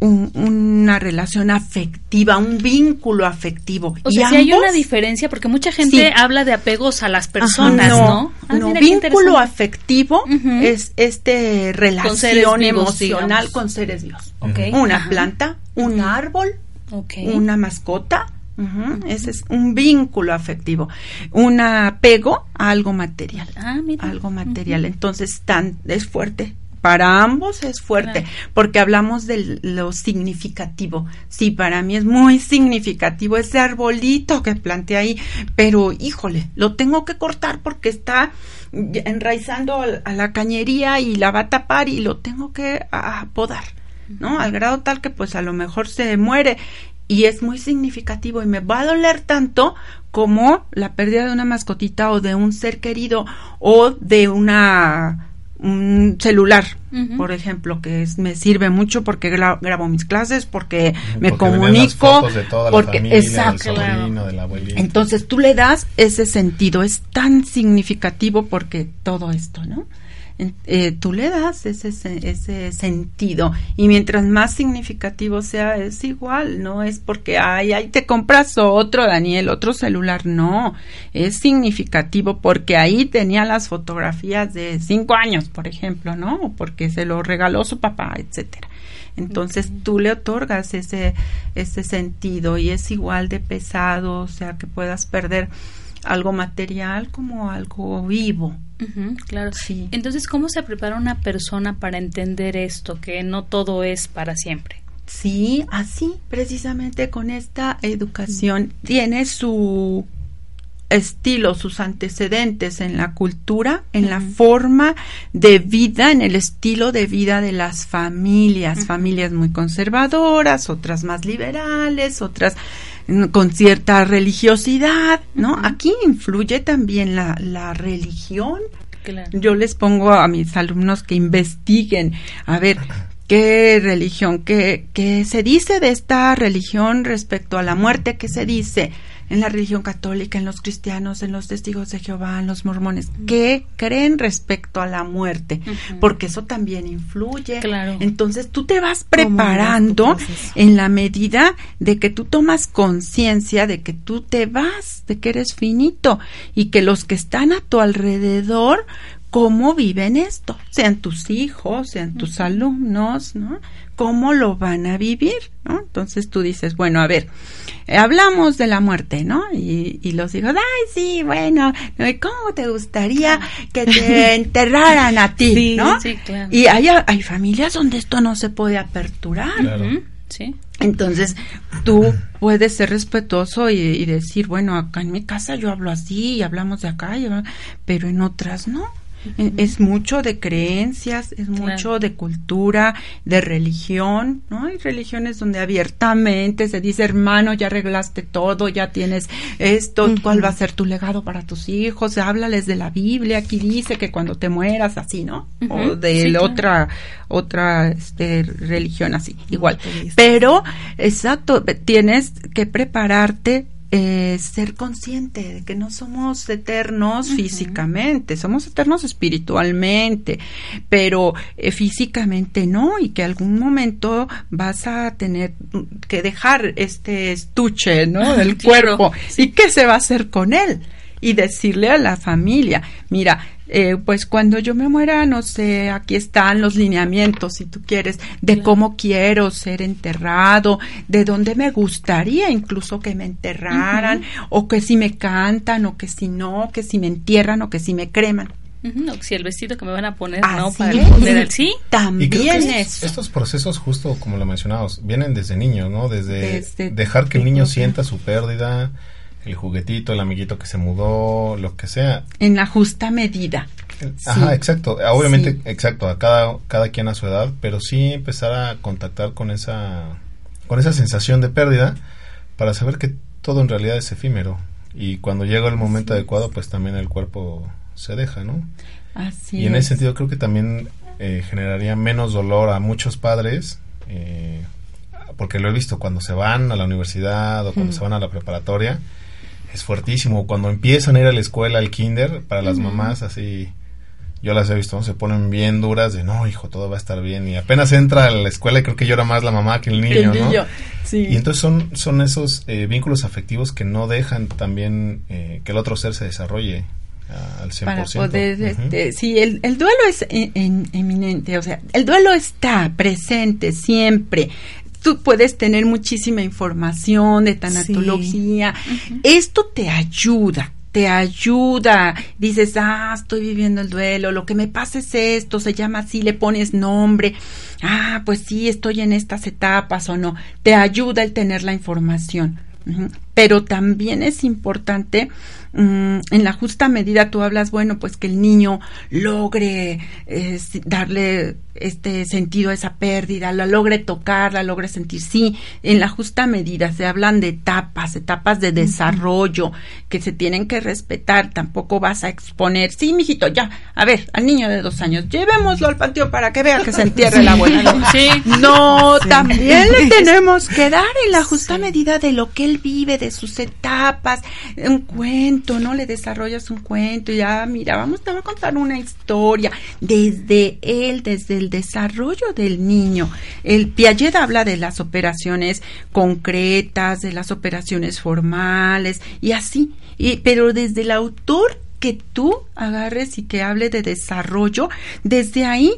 un- una relación afectiva, un vínculo afectivo. O Y sea, si hay una diferencia, porque mucha gente Sí. habla de apegos a las Ajá, personas, ¿no? Ah, no, qué vínculo afectivo es este relación vivos, emocional digamos. con seres vivos. Una Ajá. planta, un árbol, Ok. una mascota. Ese es un vínculo afectivo, un apego a algo material, Ah, mira. algo material. Entonces tan es fuerte. Para ambos es fuerte, Claro. porque hablamos de lo significativo. Sí, para mí es muy significativo ese arbolito que planté ahí, pero híjole, lo tengo que cortar porque está enraizando a la cañería y la va a tapar y lo tengo que podar, ¿no? Al grado tal que pues a lo mejor se muere y es muy significativo y me va a doler tanto como la pérdida de una mascotita o de un ser querido o de una un celular, por ejemplo, que es, me sirve mucho porque gra- grabo mis clases, porque me Porque comunico, fotos de toda la porque familia, del exacto. sobrino, de la abuelita. Entonces tú le das ese sentido, es tan significativo porque todo esto, ¿no? Eh, tú le das ese, se- ese sentido y mientras más significativo sea es igual, no es porque ay, ahí te compras otro Daniel, otro celular, no, es significativo porque ahí tenía las fotografías de cinco años, por ejemplo, ¿no? Porque se lo regaló su papá, etcétera. Entonces tú le otorgas ese, ese sentido y es igual de pesado, o sea, que puedas perder algo material como algo vivo. Claro. Sí. Entonces, ¿cómo se prepara una persona para entender esto, que no todo es para siempre? Sí, así, precisamente con esta educación tiene su estilo, sus antecedentes en la cultura, en la forma de vida, en el estilo de vida de las familias, familias muy conservadoras, otras más liberales, otras con cierta religiosidad, ¿no? Aquí influye también la, la religión, Claro. yo les pongo a mis alumnos que investiguen, a ver, qué religión, qué, qué se dice de esta religión respecto a la muerte, qué se dice en la religión católica, en los cristianos, en los testigos de Jehová, en los mormones, qué creen respecto a la muerte, porque eso también influye. Claro. Entonces tú te vas ¿Cómo preparando en la medida de que tú tomas conciencia de que tú te vas, de que eres finito y que los que están a tu alrededor, cómo viven esto, sean tus hijos, sean tus alumnos, ¿no? ¿Cómo lo van a vivir? ¿no? Entonces tú dices, bueno, a ver, eh, hablamos de la muerte, ¿no? Y, y los hijos, ay, sí, bueno, ¿no? ¿y ¿cómo te gustaría que te enterraran a ti, (laughs) Sí, ¿no? sí, claro. Y hay, hay familias donde esto no se puede aperturar. Claro. Sí. Entonces, tú puedes ser respetuoso y, y decir, bueno, acá en mi casa yo hablo así y hablamos de acá, pero en otras no. Es mucho de creencias, es mucho de cultura, de religión, ¿no? Hay religiones donde abiertamente se dice, hermano, ya arreglaste todo, ya tienes esto, ¿cuál va a ser tu legado para tus hijos? Háblales de la Biblia, aquí dice que cuando te mueras, así, ¿no? O de sí, la claro. otra, otra este, religión así, igual. Pero, exacto, tienes que prepararte, eh, ser consciente de que no somos eternos físicamente, somos eternos espiritualmente, pero eh, físicamente no, y que algún momento vas a tener que dejar este estuche, ¿no? (laughs) Del cuerpo. ¿Y qué se va a hacer con él? Y decirle a la familia, mira, eh, pues cuando yo me muera, no sé, aquí están los lineamientos, si tú quieres, de Claro. cómo quiero ser enterrado, de dónde me gustaría incluso que me enterraran, o que si me cantan, o que si no, que si me entierran, o que si me creman. O si el vestido que me van a poner, ¿no? Así Para es. Sí. Y creo También que es. estos, estos procesos, justo como lo mencionamos, vienen desde niños, ¿no? Desde, Desde dejar que el niño sienta su pérdida, el juguetito, el amiguito que se mudó, lo que sea. En la justa medida. Ajá, Sí. exacto. Obviamente, Sí. exacto, a cada, cada quien a su edad, pero sí empezar a contactar con esa, con esa sensación de pérdida para saber que todo en realidad es efímero. Y cuando llega el momento adecuado, pues también el cuerpo se deja, ¿no? Así y en es. ese sentido creo que también eh, generaría menos dolor a muchos padres, eh, porque lo he visto cuando se van a la universidad o cuando Mm. se van a la preparatoria, es fuertísimo. Cuando empiezan a ir a la escuela, al kinder, para las mamás así, yo las he visto, ¿no? se ponen bien duras de, no, hijo, todo va a estar bien. Y apenas entra a la escuela y creo que llora más la mamá que el niño, el ¿no? niño, sí. Y entonces son, son esos eh, vínculos afectivos que no dejan también eh, que el otro ser se desarrolle ah, al 100%. para poder este sí el, el duelo es en- en- eminente o sea el duelo está presente siempre tú puedes tener muchísima información de tanatología. Esto te ayuda te ayuda, dices, ah, estoy viviendo el duelo, lo que me pasa es esto, se llama así, le pones nombre, ah, pues sí, estoy en estas etapas o no, te ayuda el tener la información. Pero también es importante, mm, en la justa medida tú hablas, bueno, pues que el niño logre eh, darle este sentido a esa pérdida, la logre tocar, la logre sentir. Sí, en la justa medida se hablan de etapas, etapas de desarrollo que se tienen que respetar. Tampoco vas a exponer, sí, mijito, ya, a ver, al niño de dos años, llevémoslo al panteón para que vea que se entierre la abuela. (laughs) Sí. No, también le (laughs) tenemos que dar en la justa medida de lo que él vive, de sus etapas, un cuento, ¿no? Le desarrollas un cuento y ya, mira, vamos te voy a contar una historia desde él, desde el desarrollo del niño. El Piaget habla de las operaciones concretas, de las operaciones formales y así, pero desde el autor que tú agarres y que hable de desarrollo, desde ahí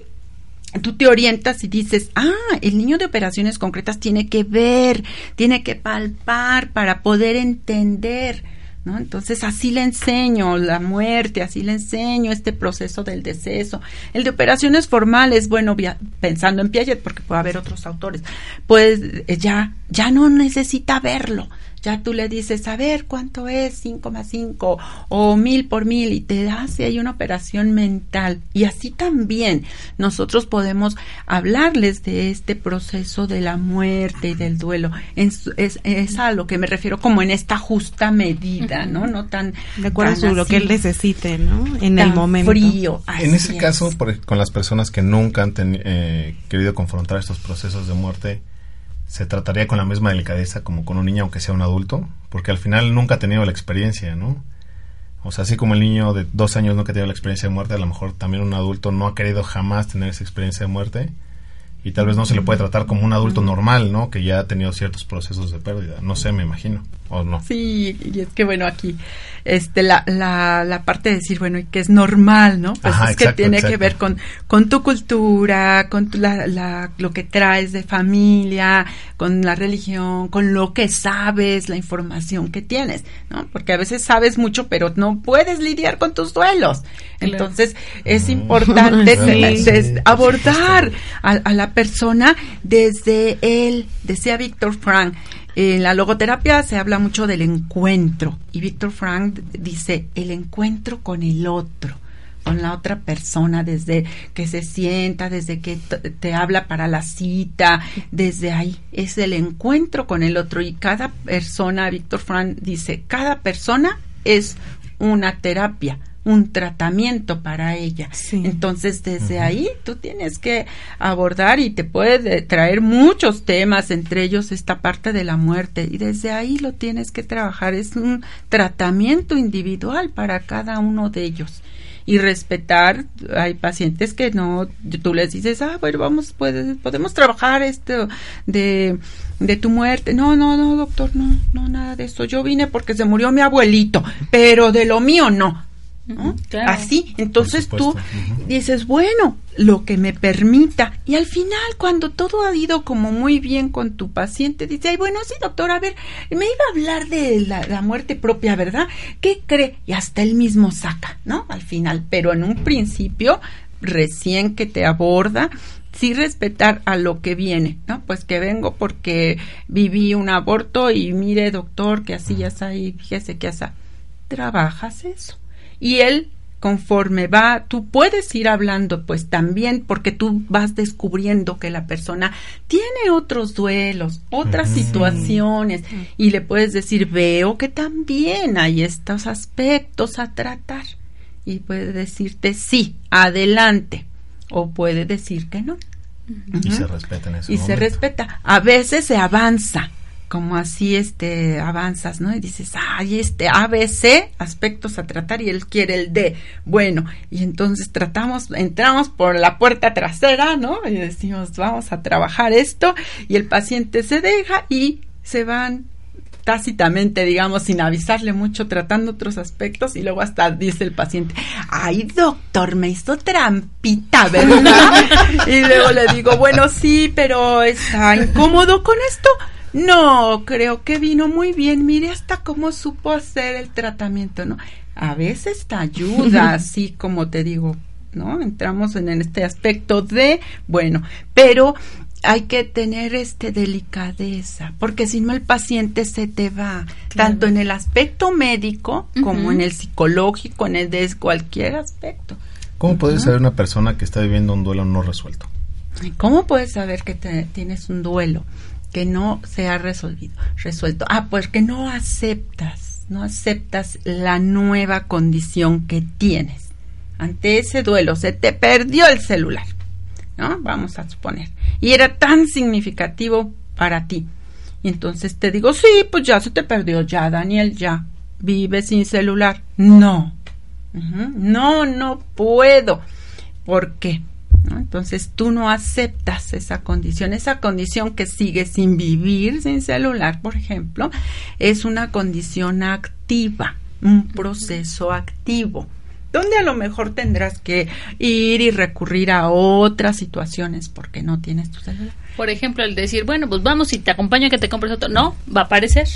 tú te orientas y dices, ah, el niño de operaciones concretas tiene que ver, tiene que palpar para poder entender. ¿No? Entonces así le enseño la muerte, así le enseño este proceso del deceso. El de operaciones formales, bueno, pensando en Piaget, porque puede haber otros autores, pues eh, ya, ya no necesita verlo. Ya tú le dices, a ver, ¿cuánto es 5 más 5 o mil por mil? Y te da si hay una operación mental. Y así también nosotros podemos hablarles de este proceso de la muerte y del duelo. En su- es, es a lo que me refiero como en esta justa medida, ¿no? No tan... De acuerdo tan lo que él necesite, ¿no? En el momento. frío. En ese es. caso, por- con las personas que nunca han teni- eh, querido confrontar estos procesos de muerte, se trataría con la misma delicadeza como con un niño, aunque sea un adulto, porque al final nunca ha tenido la experiencia, ¿no? O sea, así como el niño de dos años nunca ha tenido la experiencia de muerte, a lo mejor también un adulto no ha querido jamás tener esa experiencia de muerte y tal vez no se le puede tratar como un adulto normal, ¿no? Que ya ha tenido ciertos procesos de pérdida. No sé, me imagino, o no. Sí, y es que bueno, aquí este la, la, la parte de decir, bueno, y que es normal, ¿no? Pues Ajá, es que exacto, tiene que ver con, con tu cultura, con tu- la, la- lo que traes de familia, con la religión, con lo que sabes, la información que tienes, ¿no? Porque a veces sabes mucho, pero no puedes lidiar con tus duelos. Entonces, es importante (laughs) Sí. tener- des- Sí, por abordar a, a la persona desde él, decía Víctor Frank. En la logoterapia se habla mucho del encuentro y Víctor Frank dice el encuentro con el otro con la otra persona desde que se sienta, desde que te habla para la cita, desde ahí. Es el encuentro con el otro y cada persona, Víctor Frank dice, cada persona es una terapia, un tratamiento para ella. Sí. Entonces, desde ahí tú tienes que abordar y te puede traer muchos temas, entre ellos esta parte de la muerte, y desde ahí lo tienes que trabajar. Es un tratamiento individual para cada uno de ellos. Y respetar, hay pacientes que no, tú les dices, ah, bueno, vamos, puedes, podemos trabajar esto de, de tu muerte. No, no, no, doctor, no, no, nada de eso. Yo vine porque se murió mi abuelito, pero de lo mío no. ¿No? Ujú, claro. Así, entonces tú dices, bueno, lo que me permita. Y al final, cuando todo ha ido como muy bien con tu paciente, dice, ay, bueno, sí, doctor, a ver, me iba a hablar de la, la muerte propia, ¿verdad? ¿Qué cree? Y hasta él mismo saca, ¿no? Al final, pero en un principio, recién que te aborda, sí respetar a lo que viene, ¿no? Pues que vengo porque viví un aborto y mire, doctor, que así ya está y fíjese que así. Trabajas eso. Y él, conforme va, tú puedes ir hablando, pues también, porque tú vas descubriendo que la persona tiene otros duelos, otras situaciones, y le puedes decir, veo que también hay estos aspectos a tratar. Y puede decirte, sí, adelante. O puede decir que no. Y se respeta en ese Y se respeta. A veces se avanza, como así este avanzas, ¿no? Y dices, ay, este ABC, aspectos a tratar, y él quiere el D. Bueno, y entonces tratamos, entramos por la puerta trasera, ¿no? Y decimos, vamos a trabajar esto, y el paciente se deja y se van tácitamente, digamos, sin avisarle mucho, tratando otros aspectos y luego hasta dice el paciente, ay doctor, me hizo trampita, ¿verdad? (laughs) y luego le digo, bueno, sí, pero está incómodo con esto. No, creo que vino muy bien, mire hasta cómo supo hacer el tratamiento, ¿no? A veces te ayuda, (laughs) así como te digo, ¿no? Entramos en este aspecto de, bueno, pero hay que tener este delicadeza, porque si no el paciente se te va, tanto en el aspecto médico como en el psicológico, en el de cualquier aspecto. ¿Cómo puede saber una persona que está viviendo un duelo no resuelto? ¿Cómo puedes saber que te- tienes un duelo que no se ha resolvido, resuelto? Ah, pues que no aceptas, no aceptas la nueva condición que tienes. Ante ese duelo se te perdió el celular, ¿no? Vamos a suponer. Y era tan significativo para ti. Y entonces te digo, sí, pues ya se te perdió, ya, Daniel, ya. Vive sin celular. No. No, no puedo. ¿Por qué? ¿No? Entonces tú no aceptas esa condición. Esa condición que sigue sin vivir sin celular, por ejemplo, es una condición activa, un proceso activo, donde a lo mejor tendrás que ir y recurrir a otras situaciones porque no tienes tu celular. Por ejemplo, el decir, bueno, pues vamos y te acompaño a que te compres otro. No, va a aparecer.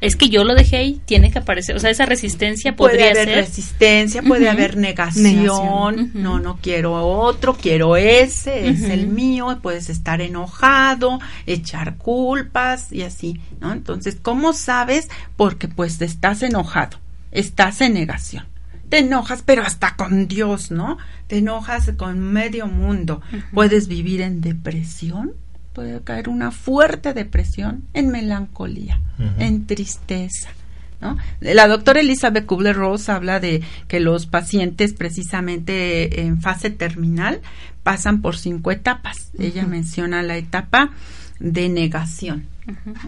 Es que yo lo dejé ahí, tiene que aparecer. O sea, esa resistencia puede podría haber ser. resistencia, puede haber negación, no, no quiero otro, quiero ese, es el mío, puedes estar enojado, echar culpas y así, ¿no? Entonces, ¿cómo sabes? Porque pues estás enojado, estás en negación. Te enojas, pero hasta con Dios, ¿no? Te enojas con medio mundo. Puedes vivir en depresión, puede caer una fuerte depresión, en melancolía, en tristeza. ¿no? La doctora Elizabeth Kubler-Ross habla de que los pacientes precisamente en fase terminal pasan por cinco etapas. Ella menciona la etapa de negación.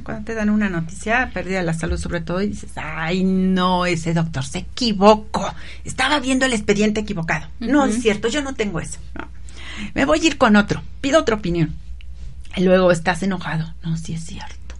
Cuando te dan una noticia, pérdida de la salud sobre todo, y dices, ay, no, ese doctor se equivocó, estaba viendo el expediente equivocado. No es cierto, yo no tengo eso. ¿no? Me voy a ir con otro, pido otra opinión. Y luego estás enojado. No, sí es cierto.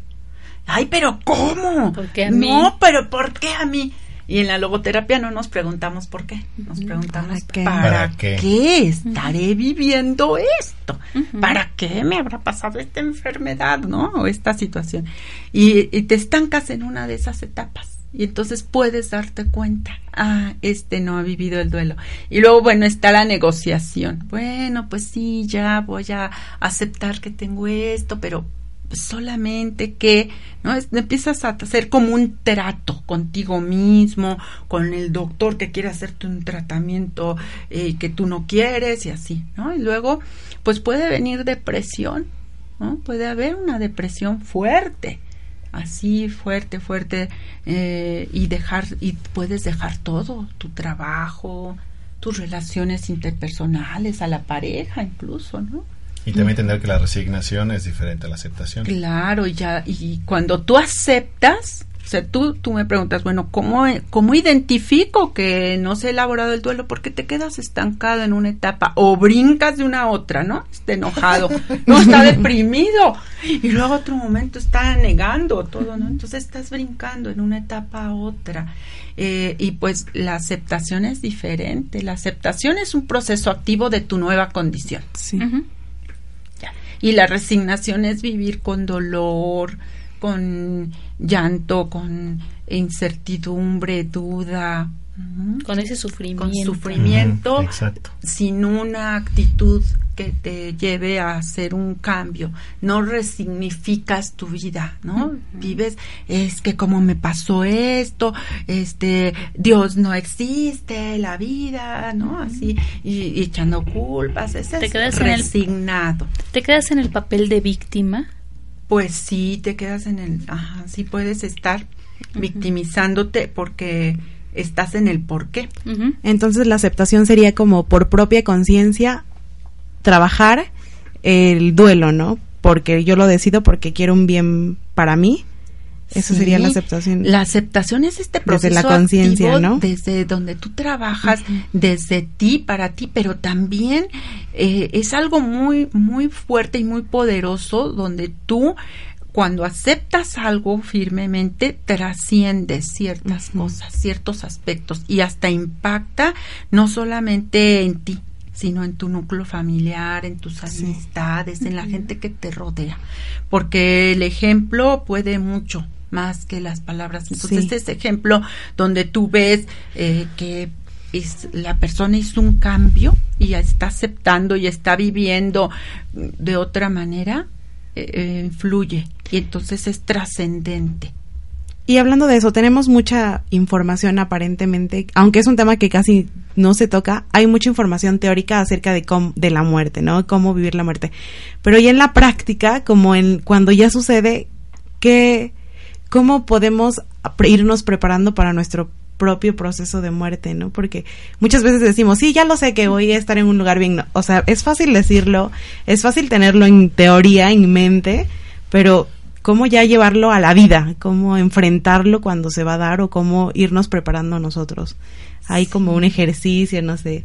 Ay, pero ¿cómo? ¿Por qué a mí? No, pero ¿por qué a mí? Y en la logoterapia no nos preguntamos por qué. Nos preguntamos ¿Para qué? ¿para, ¿Para qué? qué? estaré viviendo esto? ¿Para qué me habrá pasado esta enfermedad, no? O esta situación. Y, y te estancas en una de esas etapas. Y entonces puedes darte cuenta, ah, este no ha vivido el duelo. Y luego, bueno, está la negociación. Bueno, pues sí, ya voy a aceptar que tengo esto, pero solamente que, ¿no? Es- empiezas a hacer como un trato contigo mismo, con el doctor que quiere hacerte un tratamiento eh, que tú no quieres y así, ¿no? Y luego, pues puede venir depresión, ¿no? Puede haber una depresión fuerte, así fuerte, fuerte, eh, y dejar, y puedes dejar todo, tu trabajo, tus relaciones interpersonales, a la pareja incluso, ¿no? Y también entender que la resignación es diferente a la aceptación. Claro, y ya, y cuando tú aceptas, o sea, tú, tú me preguntas, bueno, ¿cómo, ¿cómo identifico que no se ha elaborado el duelo? Porque te quedas estancado en una etapa o brincas de una a otra, ¿no? Está enojado, no está (laughs) deprimido y luego otro momento está negando todo, ¿no? Entonces estás brincando en una etapa a otra. Eh, y pues la aceptación es diferente. La aceptación es un proceso activo de tu nueva condición. Sí. Ya. Y la resignación es vivir con dolor, con llanto, con incertidumbre, duda, Con ese sufrimiento. con sufrimiento, exacto. sin una actitud que te lleve a hacer un cambio. No resignificas tu vida, ¿no? Vives, es que como me pasó esto, este, Dios no existe, la vida, ¿no? Así, y, y echando culpas, ese Te es quedas en el- resignado. ¿Te quedas en el papel de víctima? Pues sí, te quedas en el, ajá, sí puedes estar victimizándote porque estás en el por qué. Entonces la aceptación sería como por propia conciencia trabajar el duelo, ¿no? Porque yo lo decido porque quiero un bien para mí. Eso Sí, sería la aceptación. La aceptación es este Desde proceso la conciencia, ¿no? Desde donde tú trabajas, desde ti, para ti, pero también eh, es algo muy, muy fuerte y muy poderoso donde tú, cuando aceptas algo firmemente, trasciendes ciertas cosas, ciertos aspectos y hasta impacta no solamente en ti, sino en tu núcleo familiar, en tus amistades, en la gente que te rodea. Porque el ejemplo puede mucho más que las palabras. Entonces, Sí. ese ejemplo donde tú ves eh, que es, la persona hizo un cambio y ya está aceptando y está viviendo de otra manera, eh, eh, influye y entonces es trascendente. Y hablando de eso, tenemos mucha información aparentemente, aunque es un tema que casi no se toca, hay mucha información teórica acerca de cómo, de la muerte, ¿no? Cómo vivir la muerte. Pero ya en la práctica, como en cuando ya sucede, ¿qué, cómo podemos irnos preparando para nuestro propio proceso de muerte, ¿no? Porque muchas veces decimos, sí, ya lo sé que voy a estar en un lugar bien, no. o sea, es fácil decirlo, es fácil tenerlo en teoría, en mente, pero cómo ya llevarlo a la vida, cómo enfrentarlo cuando se va a dar o cómo irnos preparando nosotros. Hay como un ejercicio, no sé,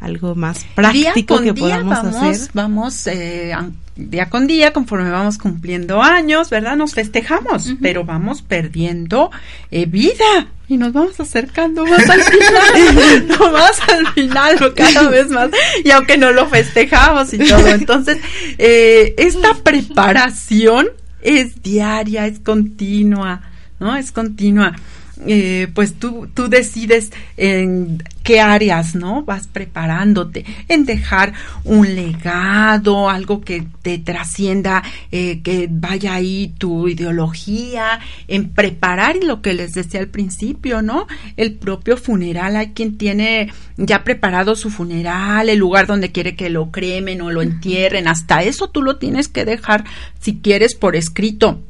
algo más práctico día que día podamos vamos, hacer. Vamos eh, día con día, conforme vamos cumpliendo años, ¿verdad? Nos festejamos, pero vamos perdiendo eh, vida y nos vamos acercando más al (laughs) final, (laughs) no más al final, cada vez más. Y aunque no lo festejamos y todo, entonces eh, esta preparación es diaria, es continua, ¿no? Es continua. Eh, pues tú, tú decides en qué áreas, ¿no? Vas preparándote en dejar un legado, algo que te trascienda, eh, que vaya ahí tu ideología, en preparar y lo que les decía al principio, ¿no? El propio funeral, hay quien tiene ya preparado su funeral, el lugar donde quiere que lo cremen o lo entierren, hasta eso tú lo tienes que dejar si quieres por escrito.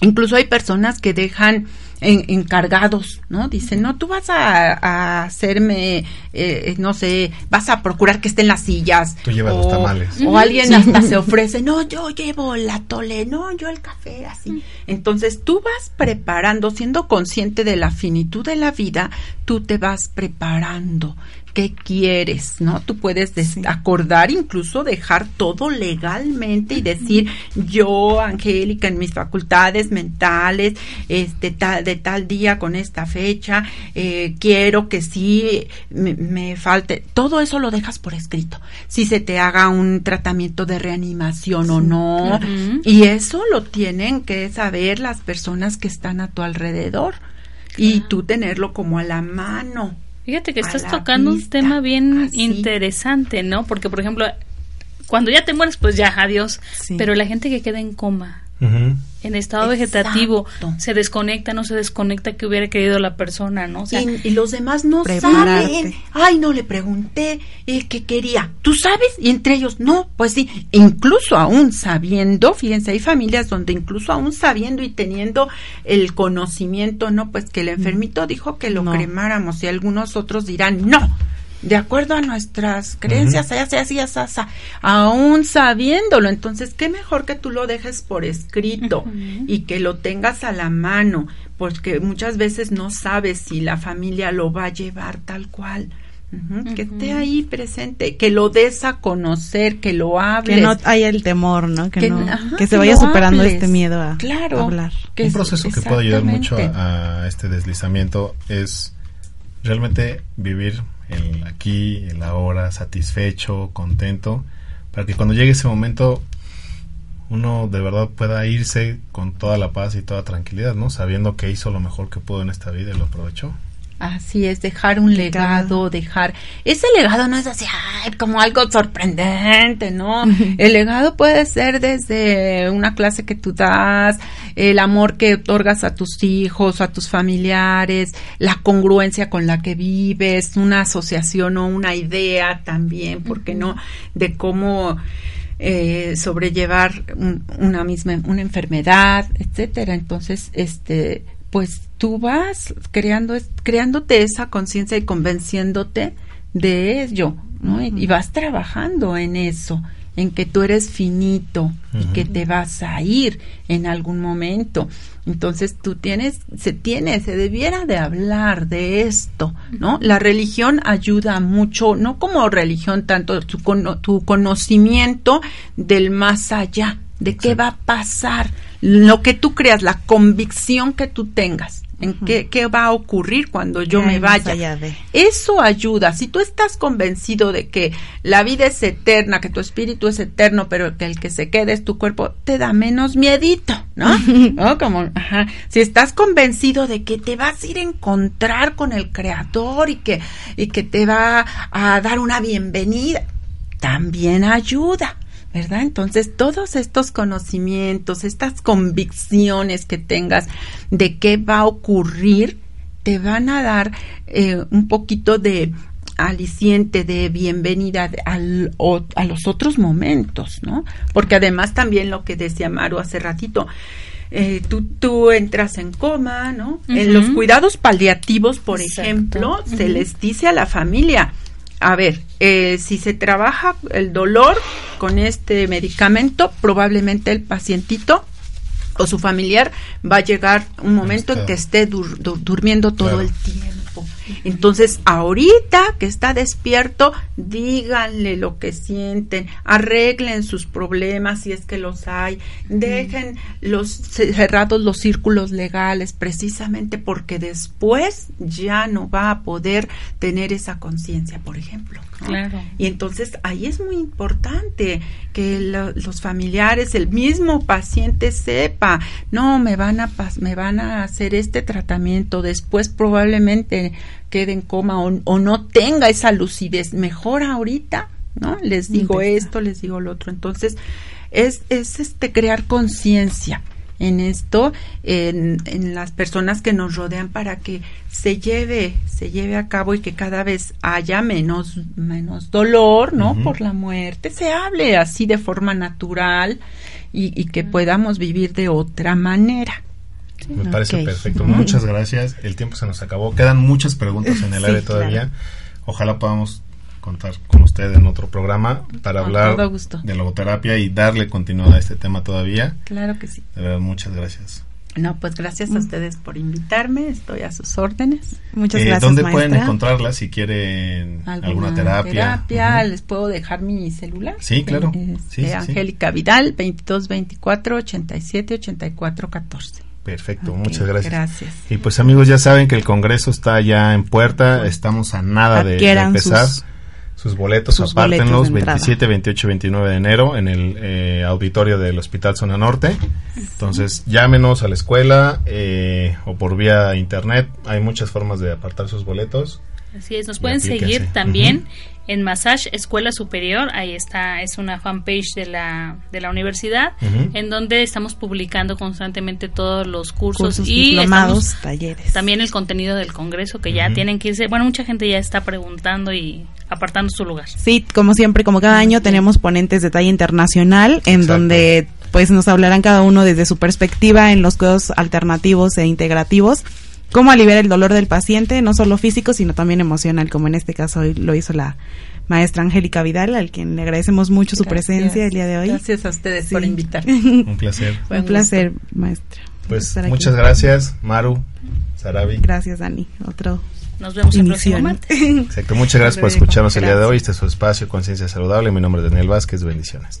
Incluso hay personas que dejan en- encargados, ¿no? Dicen, no, tú vas a, a hacerme, eh, no sé, vas a procurar que estén las sillas. Tú llevas los tamales. O alguien hasta se (laughs) ofrece, no, yo llevo la tole, no, yo el café, así. Entonces tú vas preparando, siendo consciente de la finitud de la vida, tú te vas preparando. ¿Qué quieres? ¿No? Tú puedes des- acordar, incluso dejar todo legalmente y decir, yo, Angélica, en mis facultades mentales, este, tal, de tal día con esta fecha, eh, quiero que sí me, me falte. Todo eso lo dejas por escrito. Si se te haga un tratamiento de reanimación o no. Y eso lo tienen que saber las personas que están a tu alrededor. Y tú tenerlo como a la mano. Fíjate que estás tocando un tema bien así. interesante, ¿no? Porque, por ejemplo, cuando ya te mueres, pues ya, adiós. Sí. Pero la gente que queda en coma, Ujú. En estado Exacto. vegetativo, se desconecta, no se desconecta que hubiera querido la persona, ¿no? O sea, y, y los demás no Prepararte. saben. Ay, no le pregunté eh, qué quería. ¿Tú sabes? Y entre ellos, no, pues sí. Incluso aún sabiendo, fíjense, hay familias donde incluso aún sabiendo y teniendo el conocimiento, no, pues que el enfermito dijo que lo No. cremáramos y algunos otros dirán, no. De acuerdo a nuestras creencias, así, así, así, así, aún sabiéndolo. Entonces, qué mejor que tú lo dejes por escrito y que lo tengas a la mano, porque muchas veces no sabes si la familia lo va a llevar tal cual. Que esté ahí presente, que lo des a conocer, que lo hables. Que no haya el temor, ¿no? Que, Que- no- ajá, que se vaya superando hables. este miedo a, Claro. a hablar. que un es- proceso que puede ayudar mucho a este deslizamiento es realmente vivir el aquí, el ahora, satisfecho, contento, para que cuando llegue ese momento uno de verdad pueda irse con toda la paz y toda tranquilidad, ¿no? Sabiendo que hizo lo mejor que pudo en esta vida y lo aprovechó. Así es, dejar un legado, dejar... Ese legado no es así, ay, como algo sorprendente, ¿no? (laughs) El legado puede ser desde una clase que tú das, el amor que otorgas a tus hijos, a tus familiares, la congruencia con la que vives, una asociación o una idea también, ¿por qué no? De cómo eh, sobrellevar un- una misma una enfermedad, etcétera. Entonces, este, pues tú vas creando creándote esa conciencia y convenciéndote de ello, ¿no? Y, y vas trabajando en eso, en que tú eres finito y que te vas a ir en algún momento. Entonces tú tienes, se tiene, se debiera de hablar de esto, ¿no? La religión ayuda mucho, no como religión tanto tu, cono- tu conocimiento del más allá, de qué va a pasar, lo que tú creas, la convicción que tú tengas, en qué, qué va a ocurrir cuando yo ¿Qué me vaya. de? Eso ayuda. Si tú estás convencido de que la vida es eterna, que tu espíritu es eterno, pero que el que se quede es tu cuerpo, te da menos miedito, ¿no? (laughs) ¿No? Como, ajá. Si estás convencido de que te vas a ir a encontrar con el creador y que, y que te va a dar una bienvenida, también ayuda. ¿Verdad? Entonces, todos estos conocimientos, estas convicciones que tengas de qué va a ocurrir, te van a dar eh, un poquito de aliciente, de bienvenida al, o- a los otros momentos, ¿no? Porque además también lo que decía Maru hace ratito, eh, tú, tú entras en coma, ¿no? En los cuidados paliativos, por Exacto. ejemplo, se les dice a la familia, a ver, eh, si se trabaja el dolor con este medicamento, probablemente el pacientito o su familiar, va a llegar un momento en que esté dur- dur- durmiendo todo Claro. el tiempo. Entonces, ahorita que está despierto, díganle lo que sienten, arreglen sus problemas si es que los hay, dejen los cerrados los círculos legales, precisamente porque después ya no va a poder tener esa conciencia, por ejemplo. ¿No? Claro. Y entonces ahí es muy importante que lo- los familiares, el mismo paciente sepa, no, me van a me van a hacer este tratamiento, después probablemente quede en coma o, o no tenga esa lucidez, mejor ahorita, ¿no? Les digo esto, les digo lo otro. Entonces, es, es este crear conciencia en esto, en, en las personas que nos rodean para que se lleve, se lleve a cabo y que cada vez haya menos, menos dolor, ¿no? Por la muerte, se hable así de forma natural y, y que podamos vivir de otra manera. Me parece perfecto. Muchas gracias. El tiempo se nos acabó. Quedan muchas preguntas en el Sí, aire todavía. claro. Ojalá podamos contar con usted en otro programa para Con hablar de logoterapia y darle continuidad a este tema todavía. Claro que sí. De verdad, muchas gracias. No, pues gracias a ustedes por invitarme, estoy a sus órdenes. Muchas Eh, gracias, ¿Dónde maestra. pueden encontrarla si quieren alguna, terapia? terapia, les puedo dejar mi celular. Sí, claro. Es Sí, de sí, sí. Angélica Vidal, 2224 87 84 14. Perfecto, muchas gracias. gracias. Y pues amigos, ya saben que el Congreso está ya en puerta, estamos a nada de, de empezar. sus- Sus, boletos, sus apártenlos, boletos de entrada. 27, 28 y 29 de enero en el eh, auditorio del Hospital Zona Norte. Entonces, llámenos a la escuela eh, o por vía internet. Hay muchas formas de apartar sus boletos. Así es, nos pueden aplíquense. seguir también en Massage Escuela Superior, ahí está, es una fanpage de la, de la universidad, en donde estamos publicando constantemente todos los cursos, Cursos, y diplomados, estamos- talleres. también el contenido del Congreso, que ya tienen que irse, bueno, mucha gente ya está preguntando y apartando su lugar. Sí, como siempre, como cada año tenemos ponentes de talla internacional en Exacto. donde pues nos hablarán cada uno desde su perspectiva en los cuidados alternativos e integrativos, cómo aliviar el dolor del paciente, no solo físico, sino también emocional, como en este caso hoy lo hizo la maestra Angélica Vidal, al quien le agradecemos mucho su Gracias. presencia el día de hoy. Gracias a ustedes Sí. por invitarme. (laughs) Un placer. Fue Un placer, maestra. Pues estar aquí. muchas gracias, Maru, Sarabi. Gracias, Dani. Otro Nos vemos el próximo inicio. martes. Exacto, muchas gracias por escucharnos el día de gracias. hoy. Este es su espacio Conciencia Saludable. Mi nombre es Daniel Vázquez. Bendiciones.